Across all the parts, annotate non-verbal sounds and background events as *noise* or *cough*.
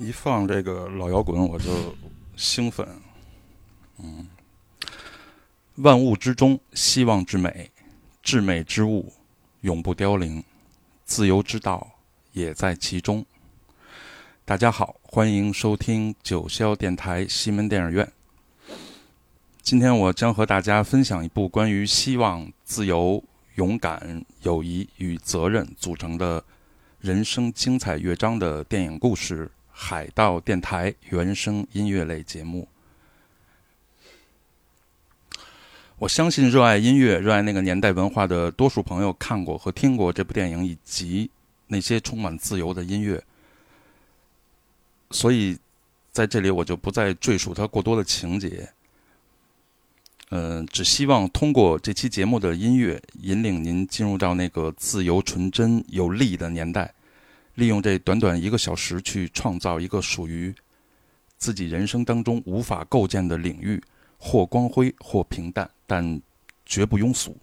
一放这个老摇滚，我就兴奋。嗯，万物之中，希望之美，至美之物，永不凋零，自由之道也在其中。大家好，欢迎收听九霄电台西门电影院。今天我将和大家分享一部关于希望、自由、勇敢、友谊与责任组成的人生精彩乐章的电影故事——海盗电台原声音乐类节目。我相信热爱音乐、热爱那个年代文化的多数朋友看过和听过这部电影，以及那些充满自由的音乐。所以，在这里我就不再赘述它过多的情节。嗯、只希望通过这期节目的音乐，引领您进入到那个自由、纯真、有力的年代，利用这短短一个小时去创造一个属于自己人生当中无法构建的领域，或光辉，或平淡，但绝不庸俗。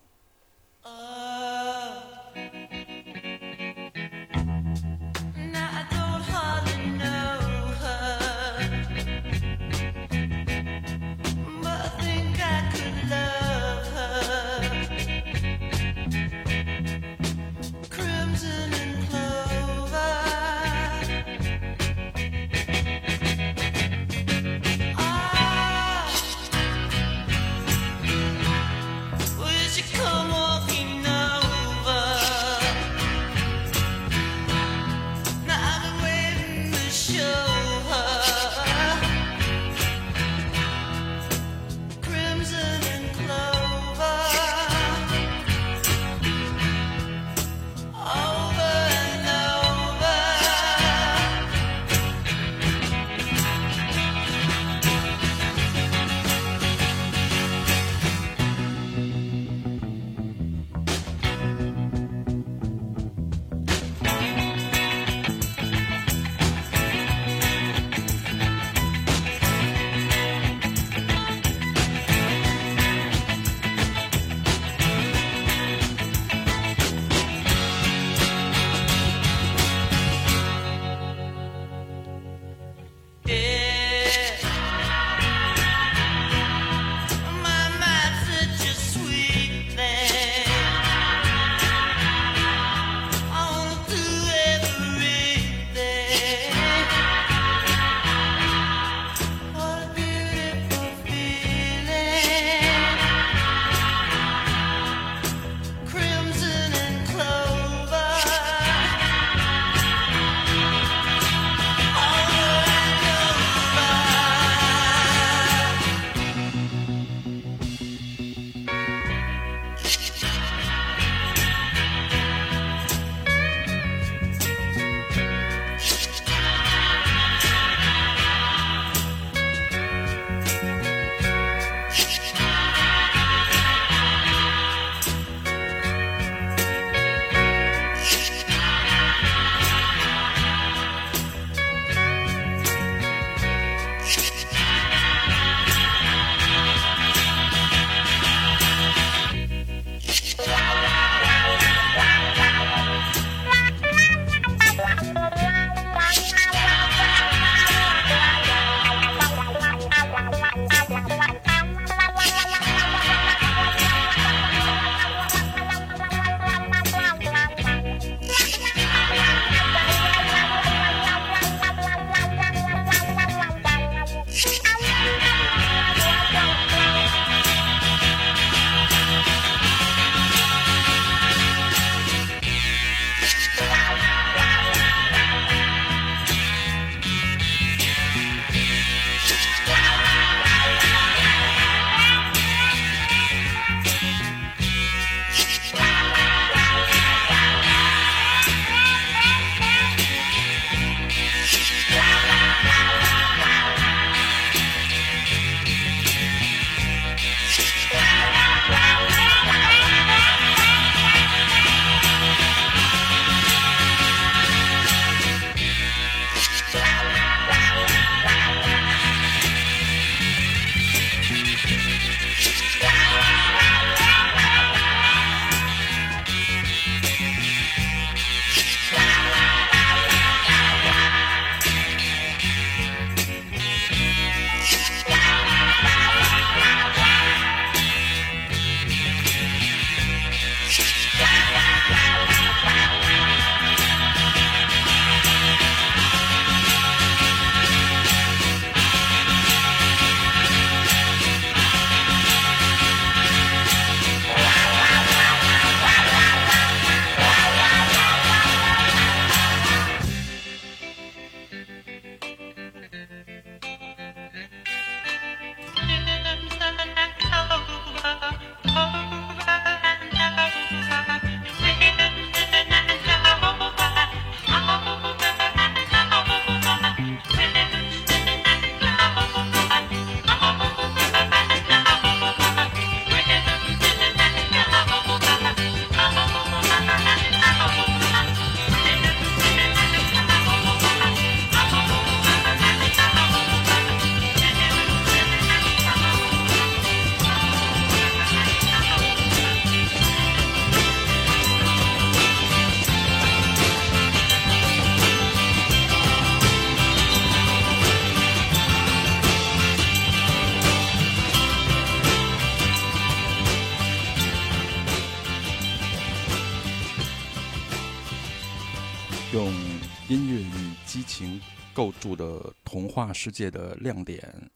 童话世界的亮点，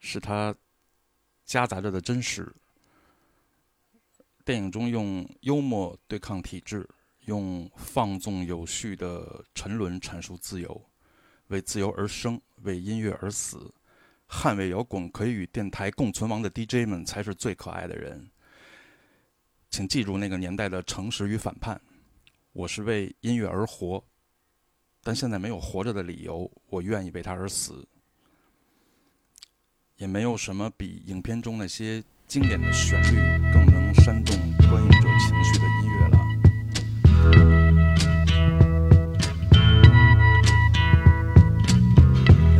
是它夹杂着的真实。电影中用幽默对抗体制，用放纵有序的沉沦阐述自由，为自由而生，为音乐而死。捍卫摇滚可以与电台共存亡的 DJ 们才是最可爱的人。请记住那个年代的诚实与反叛。我是为音乐而活，但现在没有活着的理由，我愿意为它而死。也没有什么比影片中那些经典的旋律更能煽动观影者情绪的音乐了。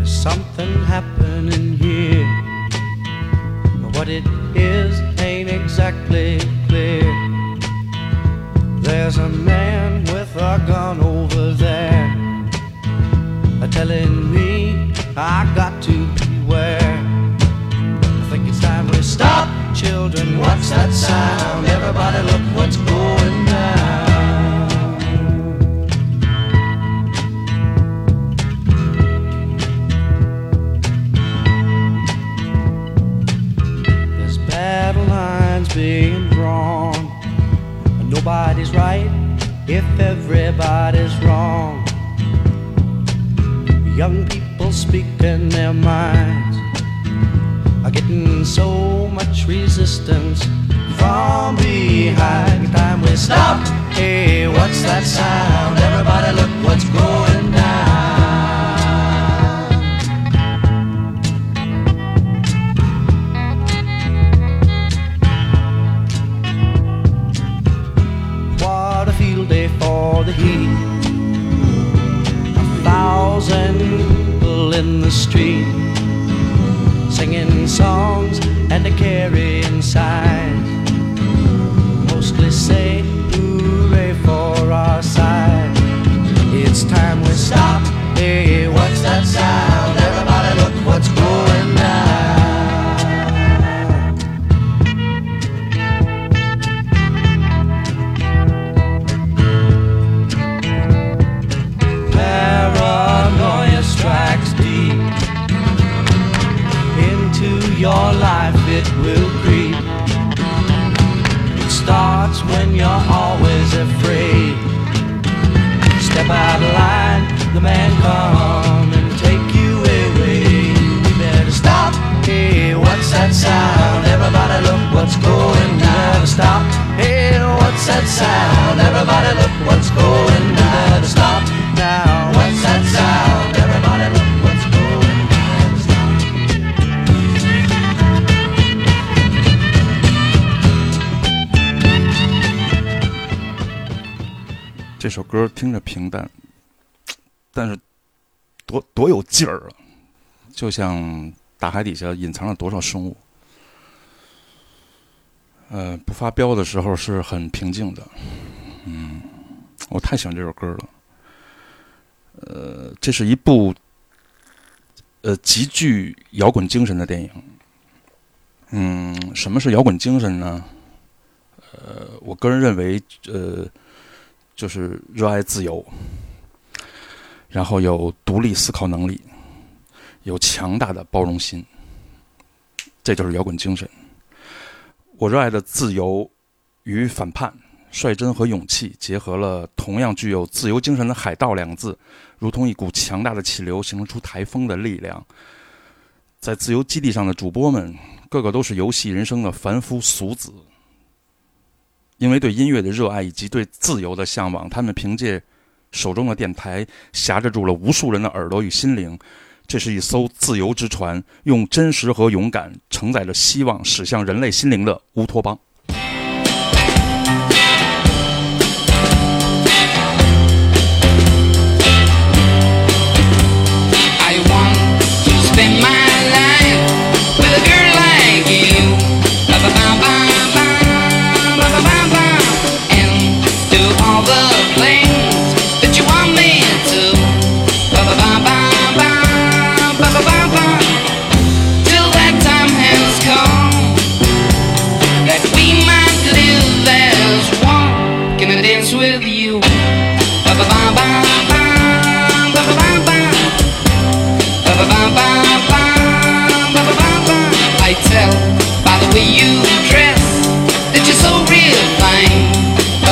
Something happening here. But what it is ain't exactly clear. There's a man with a gun over telling me I got to beware. I think it's time we stop, children. What's that sound? Everybody, look what's going down. There's battle lines being drawn. Nobody's right if everybody's wrong. Young people speaking their minds are getting so much resistance from behind. Time we stop. Hey, what's that sound? Everybody, look what's going down. In the street singing songs and a carrying signs. Mostly say hooray for our side. It's time we stop. Hey, what's that sound? It will creep. It starts when you're always afraid. Step out of line, the man come 歌听着平淡，但是多多有劲儿啊！就像大海底下隐藏了多少生物。呃，不发飙的时候是很平静的。嗯，我太喜欢这首歌了。呃，这是一部呃极具摇滚精神的电影。嗯，什么是摇滚精神呢？呃，我个人认为，呃。就是热爱自由，然后有独立思考能力，有强大的包容心，这就是摇滚精神。我热爱的自由与反叛、率真和勇气，结合了同样具有自由精神的“海盗”两个字，如同一股强大的气流，形成出台风的力量。在自由基地上的主播们，个个都是游戏人生的凡夫俗子。因为对音乐的热爱以及对自由的向往，他们凭借手中的电台，挟制住了无数人的耳朵与心灵。这是一艘自由之船，用真实和勇敢承载着希望，驶向人类心灵的乌托邦。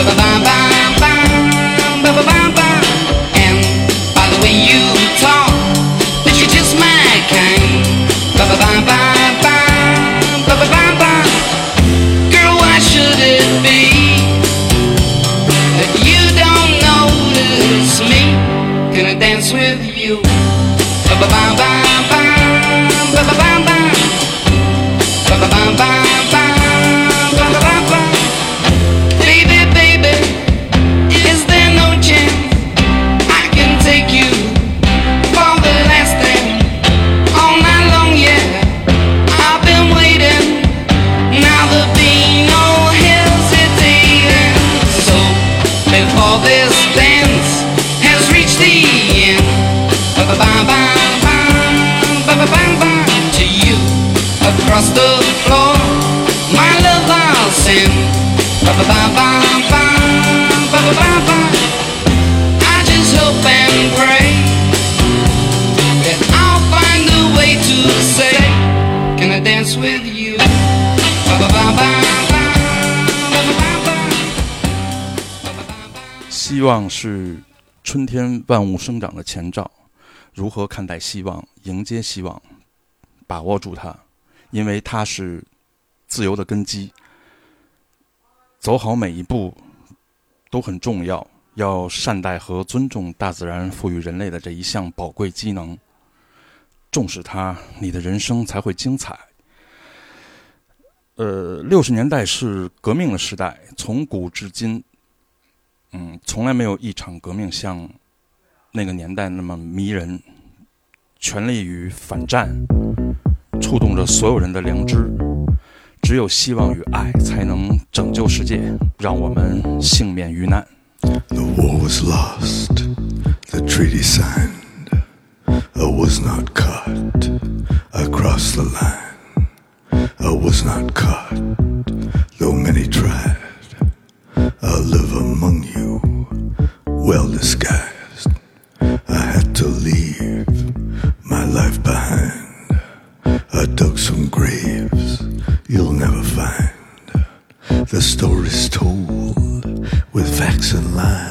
Bye bye ba. 是春天万物生长的前兆。如何看待希望？迎接希望，把握住它，因为它是自由的根基。走好每一步都很重要，要善待和尊重大自然赋予人类的这一项宝贵机能，重视它，你的人生才会精彩。呃，六十年代是革命的时代，从古至今，嗯，从来没有一场革命像那个年代那么迷人。权力与反战，触动着所有人的良知。只有希望与爱，才能拯救世界，让我们幸免于难。The war was lost, the treaty signed, I was not caught. I crossed the line, I was not cut, though many tried. I live among you, well disguised. I had to leave my life behind. I dug some graves you'll never find. The story's told with facts and lies.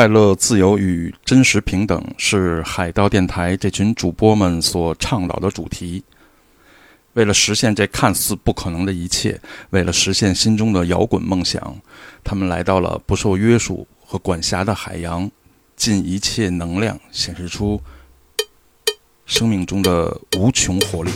快乐自由与真实平等是海盗电台这群主播们所倡导的主题。为了实现这看似不可能的一切为了实现心中的摇滚梦想他们来到了不受约束和管辖的海洋尽一切能量显示出生命中的无穷活力。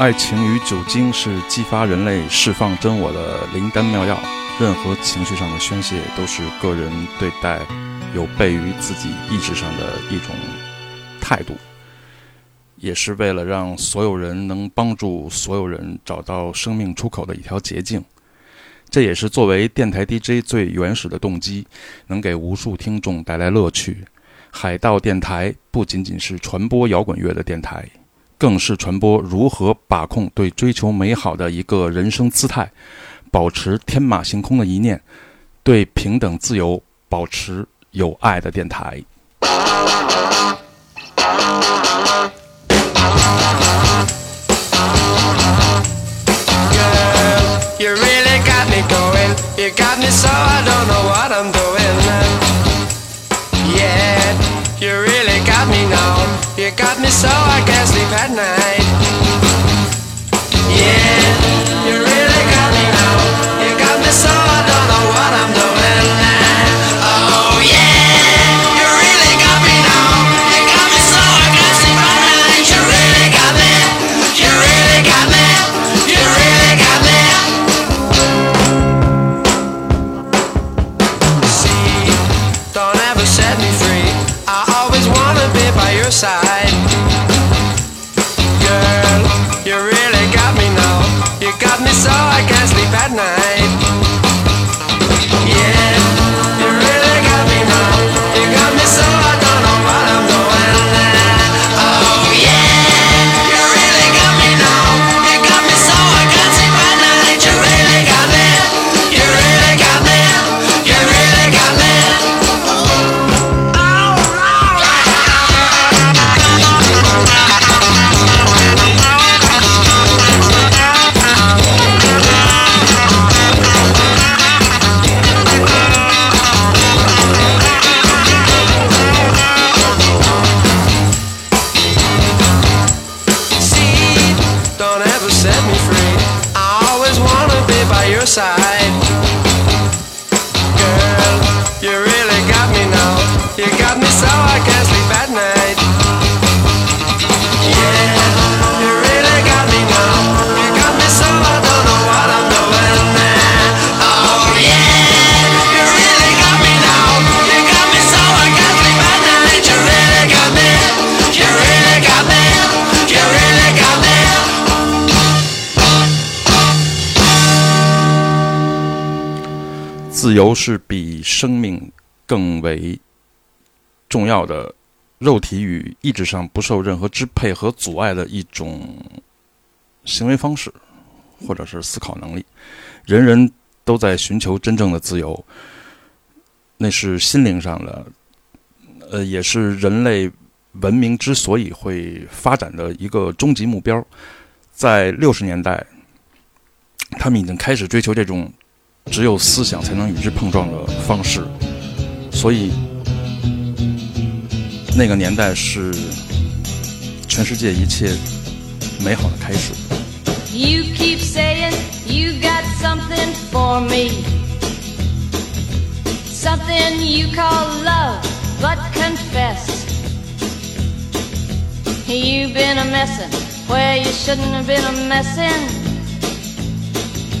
爱情与酒精是激发人类释放真我的灵丹妙药。任何情绪上的宣泄都是个人对待有悖于自己意志上的一种态度，也是为了让所有人能帮助所有人找到生命出口的一条捷径。这也是作为电台 DJ 最原始的动机，能给无数听众带来乐趣。海盗电台不仅仅是传播摇滚乐的电台，更是传播如何把控对追求美好的一个人生姿态，保持天马行空的一念，对平等自由保持有爱的电台。You got me so I don't know what I'm doing. Yeah. You really got me now. You got me so I can't sleep at night. Yeah, side. Ever set me free. I always wanna be by your side. Girl, you really got me now. You got me so I can't sleep at night. Yeah, 自由是比生命更为重要的，肉体与意志上不受任何支配和阻碍的一种行为方式，或者是思考能力。人人都在寻求真正的自由，那是心灵上的，呃，也是人类文明之所以会发展的一个终极目标。在六十年代，他们已经开始追求这种只有思想才能与之碰撞的方式，所以那个年代是全世界一切美好的开始。You keep saying you got something for me. Something you call love, but confess. You've been a messin' where you shouldn't have been a messin'.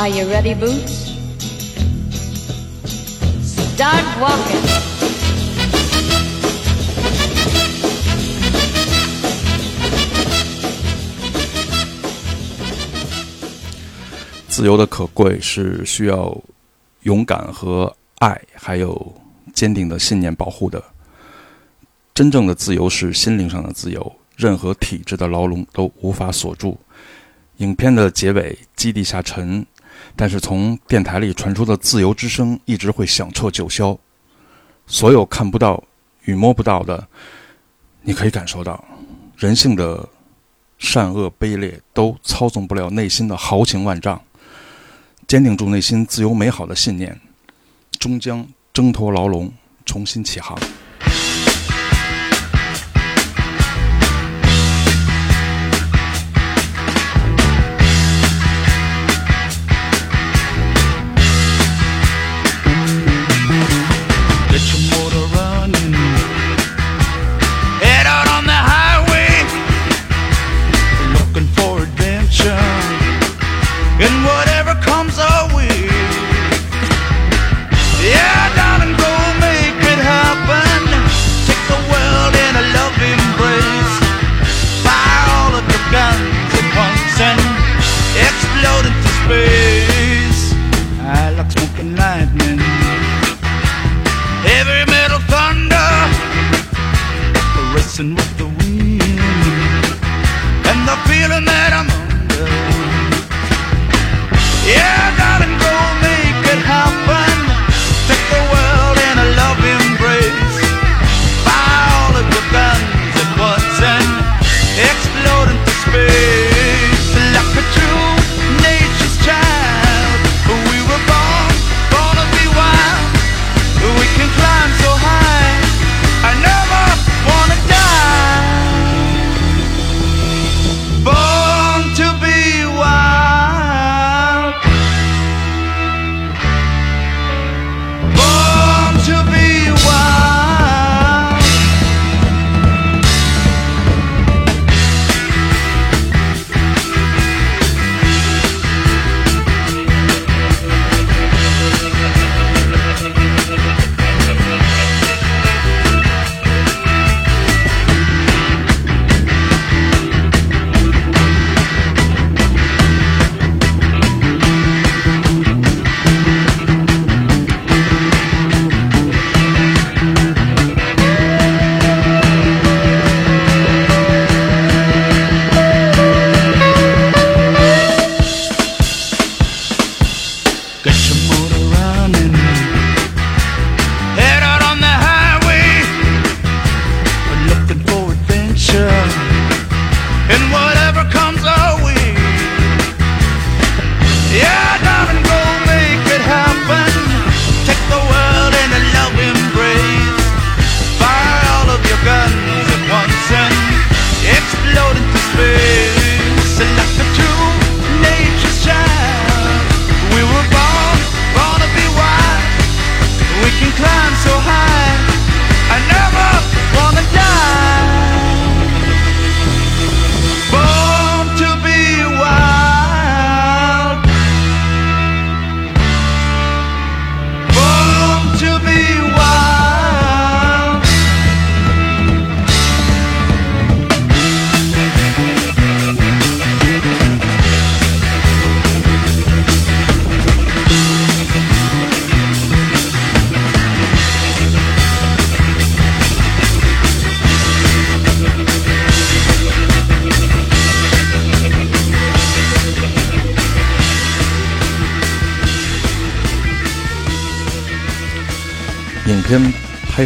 Are you ready, Boots? Start walking. *laughs* 自由的可贵是需要勇敢和爱，还有坚定的信念保护的。真正的自由是心灵上的自由，任何体制的牢笼都无法锁住。影片的结尾基地下沉，但是从电台里传出的自由之声一直会响彻九霄。所有看不到与摸不到的，你可以感受到人性的善恶卑劣都操纵不了内心的豪情万丈。坚定住内心自由美好的信念，终将挣脱牢笼，重新起航。Um, and what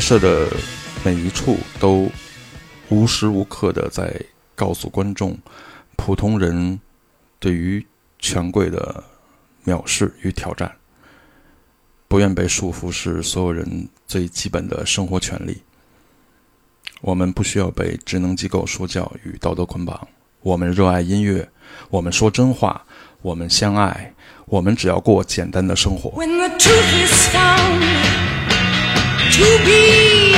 摄的每一处都无时无刻的在告诉观众普通人对于权贵的藐视与挑战。不愿被束缚是所有人最基本的生活权利。我们不需要被职能机构说教与道德捆绑。我们热爱音乐，我们说真话，我们相爱，我们只要过简单的生活。When the truth is found to be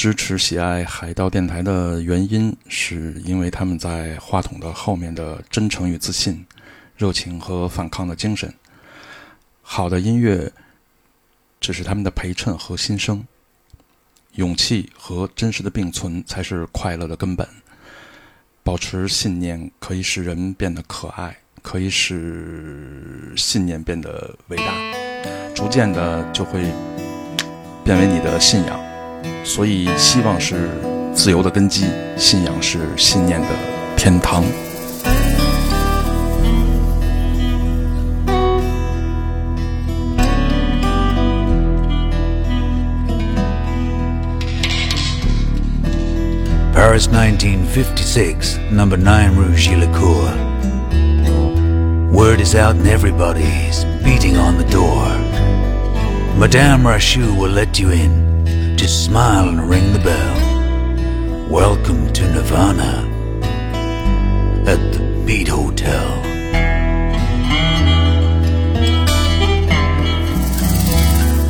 支持喜爱海盗电台的原因，是因为他们在话筒的后面的真诚与自信、热情和反抗的精神。好的音乐只是他们的陪衬和心声，勇气和真实的并存才是快乐的根本。保持信念可以使人变得可爱，可以使信念变得伟大，逐渐的就会变为你的信仰。所以，希望是自由的根基，信仰是信念的天堂。 Paris 1956, number 9 Rue Gillicourt. Word is out and everybody's beating on the door. Madame Rachou will let you in. Smile and ring the bell. Welcome to Nirvana at the Beat Hotel.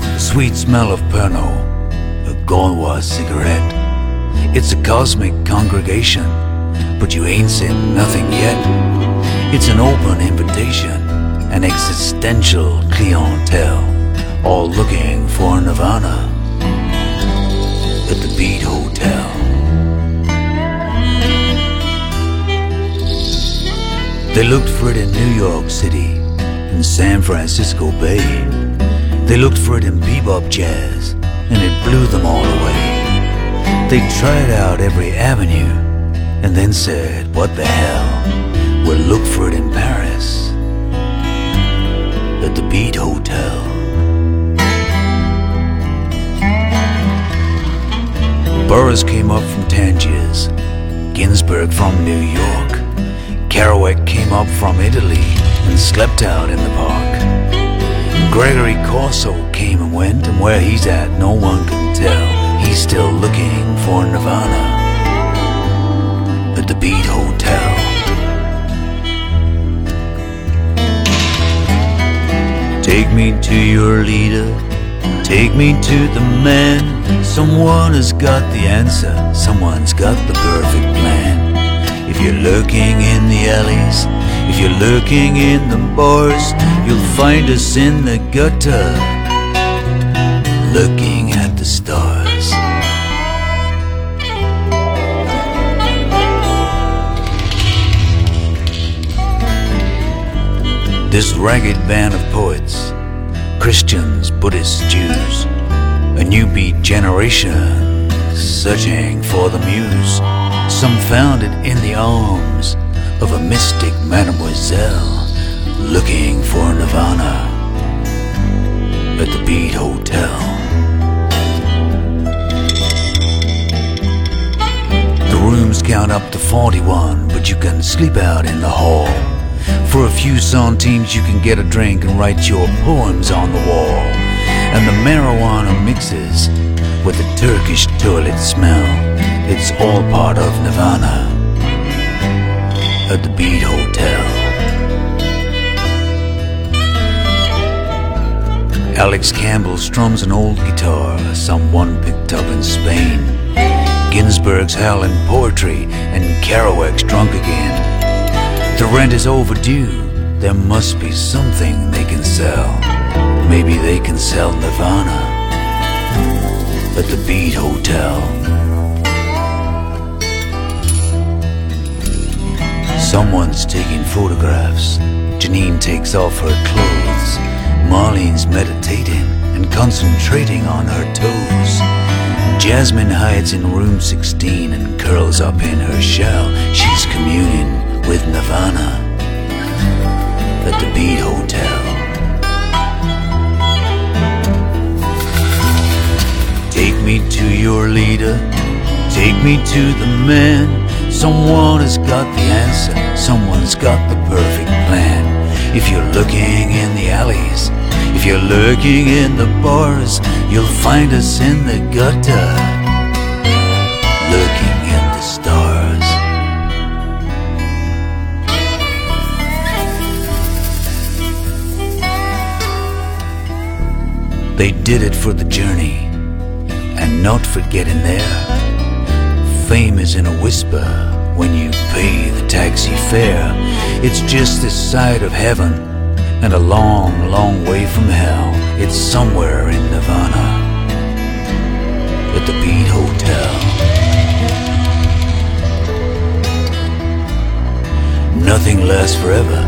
The Sweet smell of Pernod, a Gaulois cigarette. It's a cosmic congregation, but you ain't seen nothing yet. It's an open invitation, an existential clientele, all looking for nirvana Hotel. They looked for it in New York City in San Francisco Bay. They looked for it in bebop jazz, and it blew them all away. They tried out every avenue, and then said, What the hell? We'll look for it in Paris, at the Beat Hotel. Burroughs came up from Tangiers, Ginsberg from New York, Kerouac came up from Italy and slept out in the park. Gregory Corso came and went, and where he's at, no one can tell. He's still looking for Nirvana at the Beat Hotel. Take me to your leader, take me to the man. Someone has got the answer, someone's got the perfect plan. If you're lurking in the alleys, if you're lurking in the bars, you'll find us in the gutter, looking at the stars. This ragged band of poets, Christians, Buddhists, Jews, a new beat generation searching for the muse. Some found it in the arms of a mystic mademoiselle looking for nirvana at the Beat Hotel. The rooms count up to 41, but you can sleep out in the hall. For a few centimes, you can get a drink and write your poems on the wall. And the marijuana mixes with the Turkish toilet smell. It's all part of Nirvana at the Beat Hotel. Alex Campbell strums an old guitar, someone picked up in Spain. Ginsberg's howling poetry, and Kerouac's drunk again. The rent is overdue. There must be something they can sell. Maybe they can sell Nirvana at the Beat Hotel. Someone's taking photographs. Janine takes off her clothes. Marlene's meditating and concentrating on her toes. Jasmine hides in room 16 and curls up in her shell. She's communing with Nirvana at the Beat Hotel. Take me to your leader, take me to the man. Someone has got the answer, someone's got the perfect plan. If you're looking in the alleys, if you're lurking in the bars, you'll find us in the gutter, They did it for the journey and not for getting there. Fame is in a whisper when you pay the taxi fare. It's just this side of heaven and a long, long way from hell. It's somewhere in Nirvana at the Beat Hotel. Nothing lasts forever,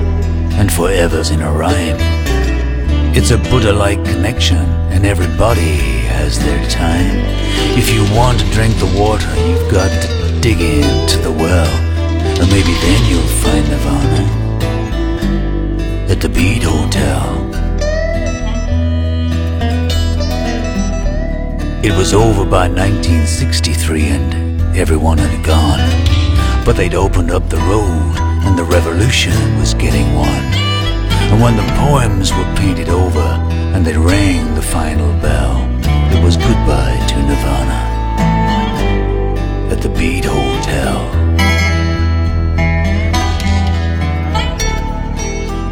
and forever's in a rhyme. It's a Buddha like connection, and everybody has their time. If you want to drink the water, you've got to dig into the well, and maybe then you'll find Nirvana at the Beat Hotel. It was over by 1963, and everyone had gone. But they'd opened up the road, and the revolution was getting won. And when the poems were painted over and they rang the final bell, it was goodbye to Nirvana at the Beat Hotel.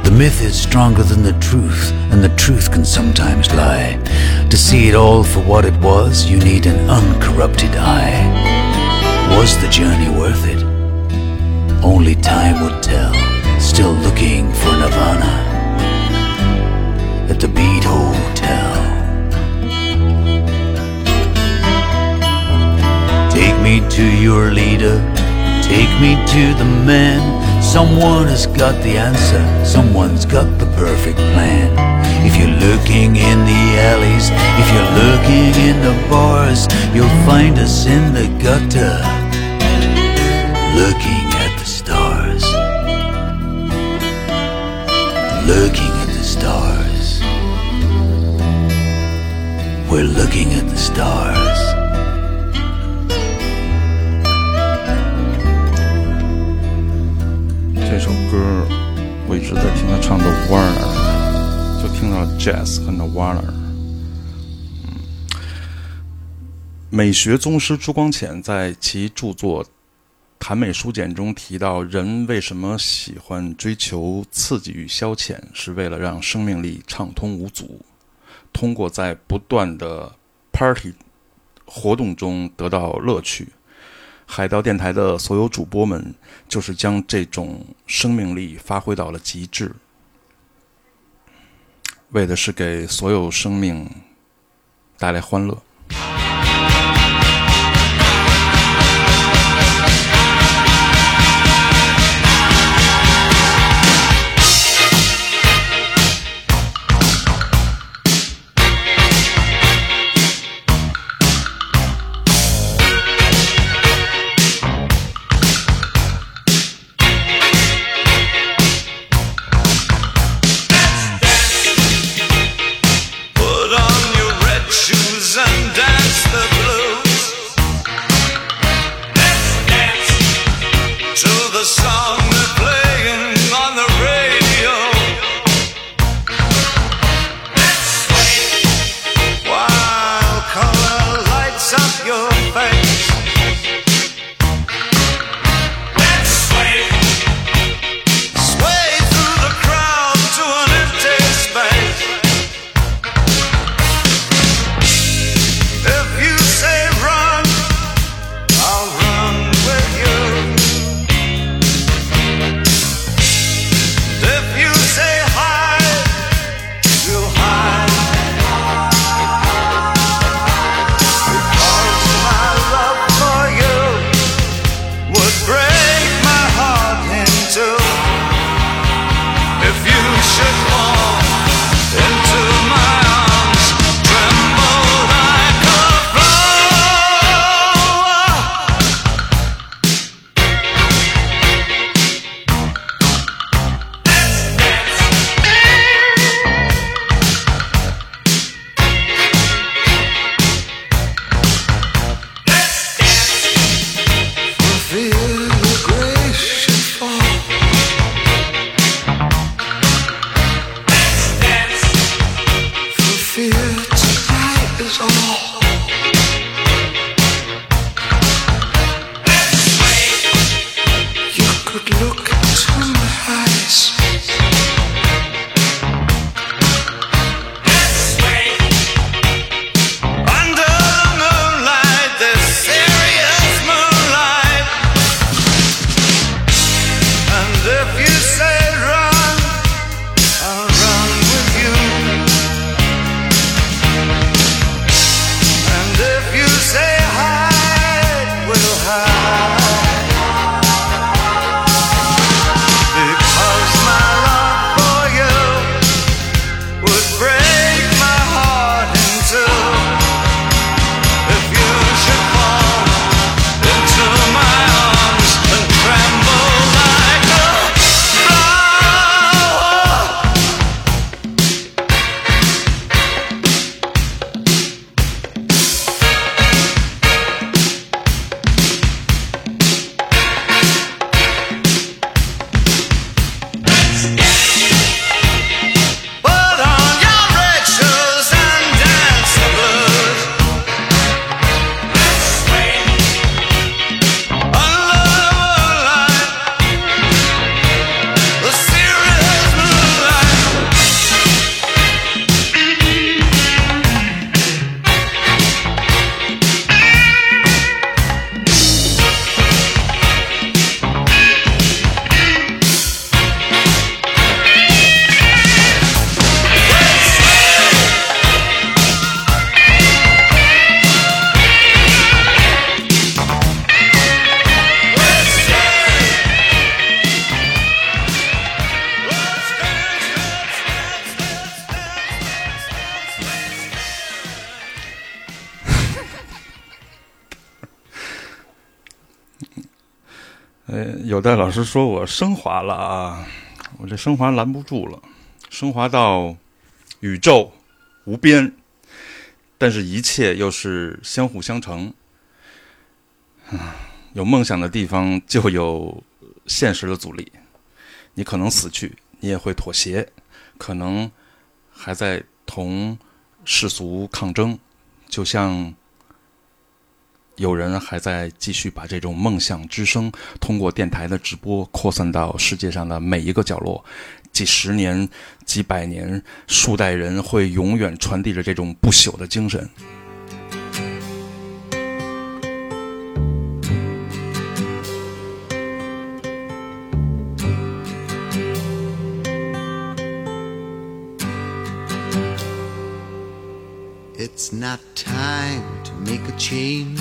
The myth is stronger than the truth, and the truth can sometimes lie. To see it all for what it was, you need an uncorrupted eye. Was the journey worth it? Only time would tell. Still looking for Nirvana at the Beat Hotel. Take me to your leader, take me to the man. Someone has got the answer, someone's got the perfect plan. If you're looking in the alleys, if you're looking in the bars, you'll find us in the gutter, looking Looking at the stars. We're looking at the stars. 这首歌我一直在听他唱的 Warner，就听到 Jazz 和那 Warner。嗯，美学宗师朱光潜在其著作《谈美书简》中提到，人为什么喜欢追求刺激与消遣，是为了让生命力畅通无阻，通过在不断的 party 活动中得到乐趣。海盗电台的所有主播们，就是将这种生命力发挥到了极致，为的是给所有生命带来欢乐。说我升华了啊，我这升华拦不住了，升华到宇宙无边，但是一切又是相互相成。有梦想的地方就有现实的阻力，你可能死去，你也会妥协，可能还在同世俗抗争，就像。有人还在继续把这种梦想之声通过电台的直播扩散到世界上的每一个角落，几十年、几百年、数代人会永远传递着这种不朽的精神。It's not time to make a change.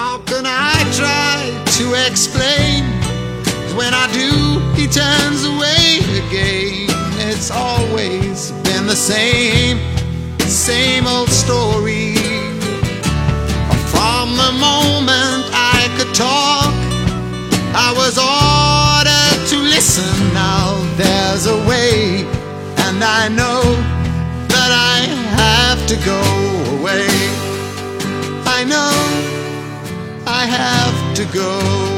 How can I try to explain? When I do, he turns away again. It's always been the same, same old story. From the moment I could talk, I was ordered to listen. Now there's a way, and I know that I have to go away. I know have to go.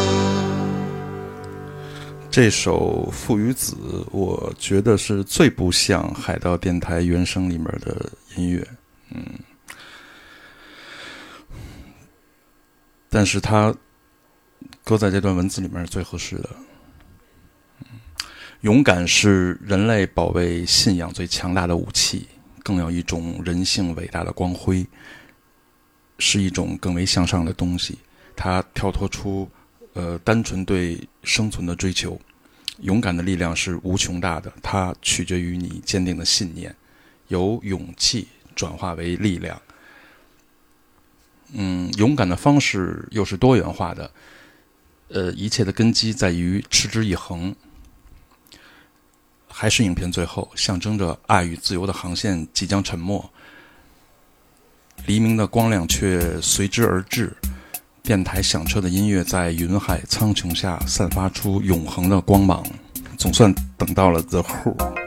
这首《父与子》，我觉得是最不像海盗电台原声里面的音乐，嗯，但是它搁在这段文字里面是最合适的。勇敢是人类保卫信仰最强大的武器，更有一种人性伟大的光辉，是一种更为向上的东西。它跳脱出呃单纯对生存的追求。勇敢的力量是无穷大的，它取决于你坚定的信念，由勇气转化为力量。嗯，勇敢的方式又是多元化的，呃，一切的根基在于持之以恒。还是影片最后，象征着爱与自由的航线即将沉没。黎明的光亮却随之而至，电台响彻的音乐在云海苍穹下散发出永恒的光芒。总算等到了 The Who。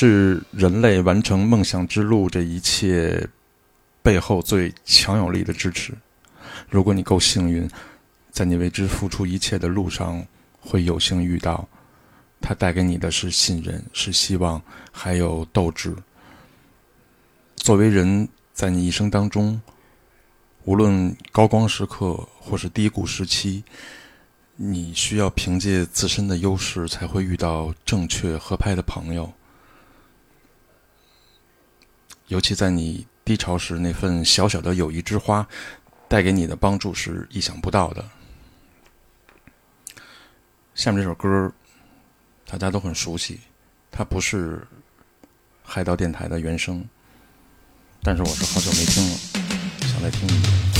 是人类完成梦想之路这一切背后最强有力的支持。如果你够幸运，在你为之付出一切的路上，会有幸遇到，它带给你的是信任，是希望，还有斗志。作为人，在你一生当中，无论高光时刻或是低谷时期，你需要凭借自身的优势，才会遇到正确合拍的朋友。尤其在你低潮时，那份小小的友谊之花，带给你的帮助是意想不到的。下面这首歌，大家都很熟悉，它不是海盗电台的原声，但是我是好久没听了，想再听一遍。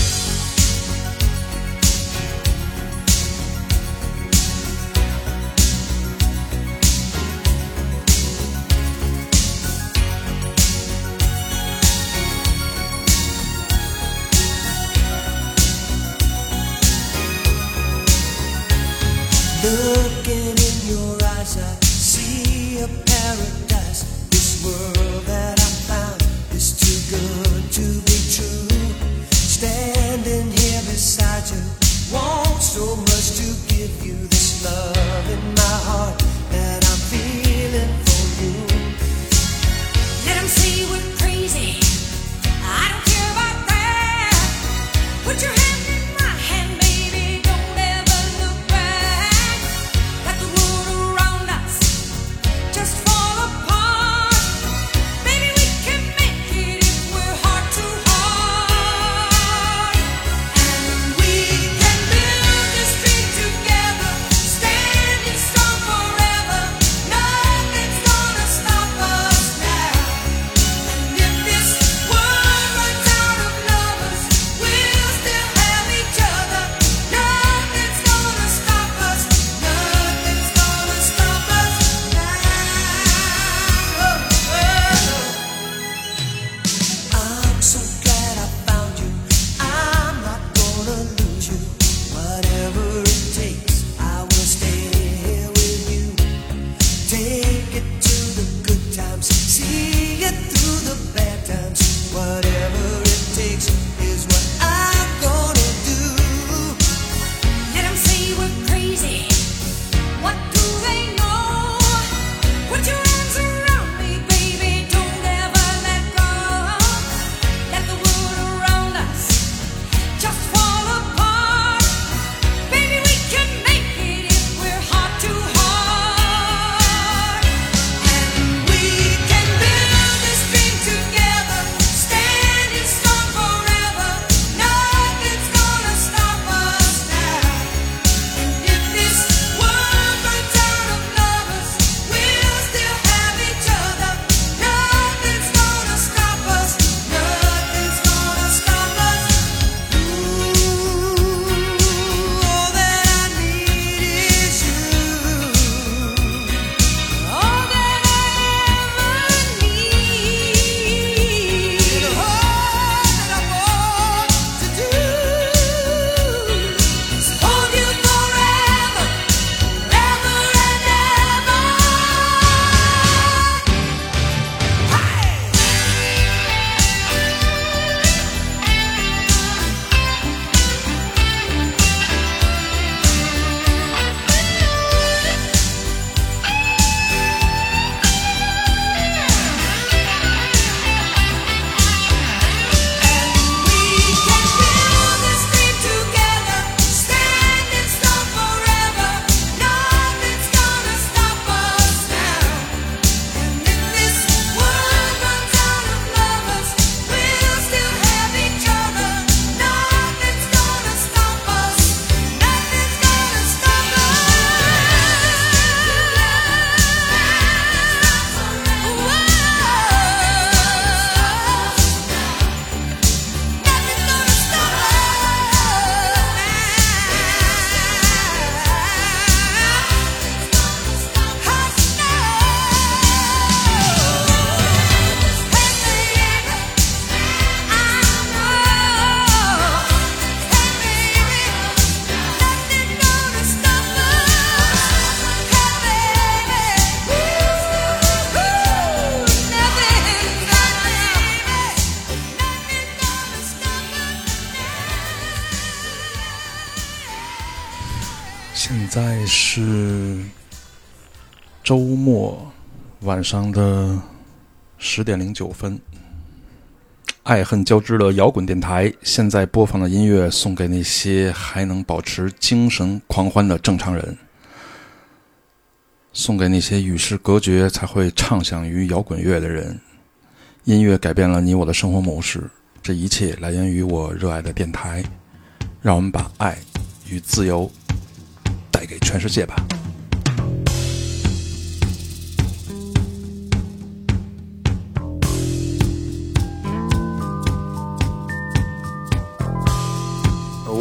Looking in your eyes, I see a paradise. This world that 晚上的十点零九分，爱恨交织的摇滚电台。现在播放的音乐送给那些还能保持精神狂欢的正常人，送给那些与世隔绝才会畅想于摇滚乐的人。音乐改变了你我的生活模式，这一切来源于我热爱的电台。让我们把爱与自由带给全世界吧。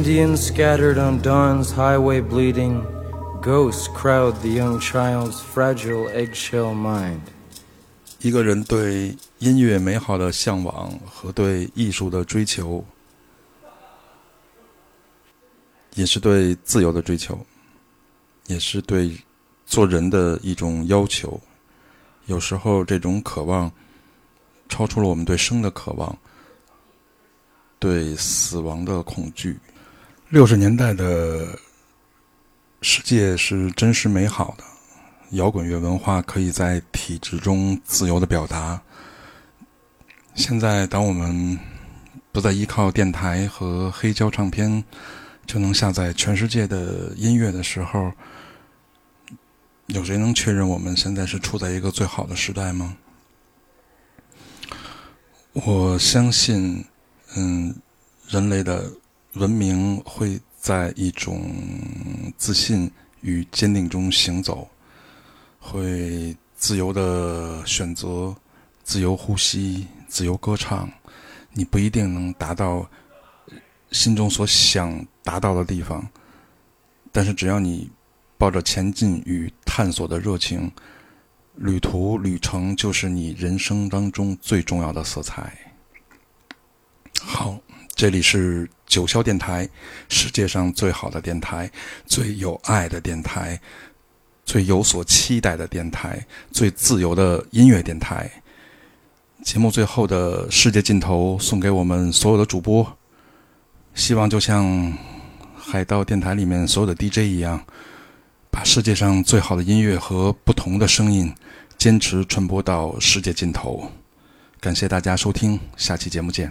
Indians scattered on dawn's highway bleeding, ghosts crowd the young child's fragile eggshell mind. 一个人对音乐美好的向往和对艺术的追求，也是对自由的追求，也是对做人的一种要求。有时候，这种渴望超出了我们对生的渴望，对死亡的恐惧。六十年代的世界是真实美好的，摇滚乐文化可以在体制中自由的表达。现在，当我们不再依靠电台和黑胶唱片就能下载全世界的音乐的时候，有谁能确认我们现在是处在一个最好的时代吗？我相信，嗯，人类的文明会在一种自信与坚定中行走，会自由的选择，自由呼吸，自由歌唱。你不一定能达到心中所想达到的地方，但是只要你抱着前进与探索的热情，旅途旅程就是你人生当中最重要的色彩。好，这里是九霄电台，世界上最好的电台，最有爱的电台，最有所期待的电台，最自由的音乐电台。节目最后的世界尽头送给我们所有的主播，希望就像海盗电台里面所有的 DJ 一样，把世界上最好的音乐和不同的声音坚持传播到世界尽头。感谢大家收听，下期节目见。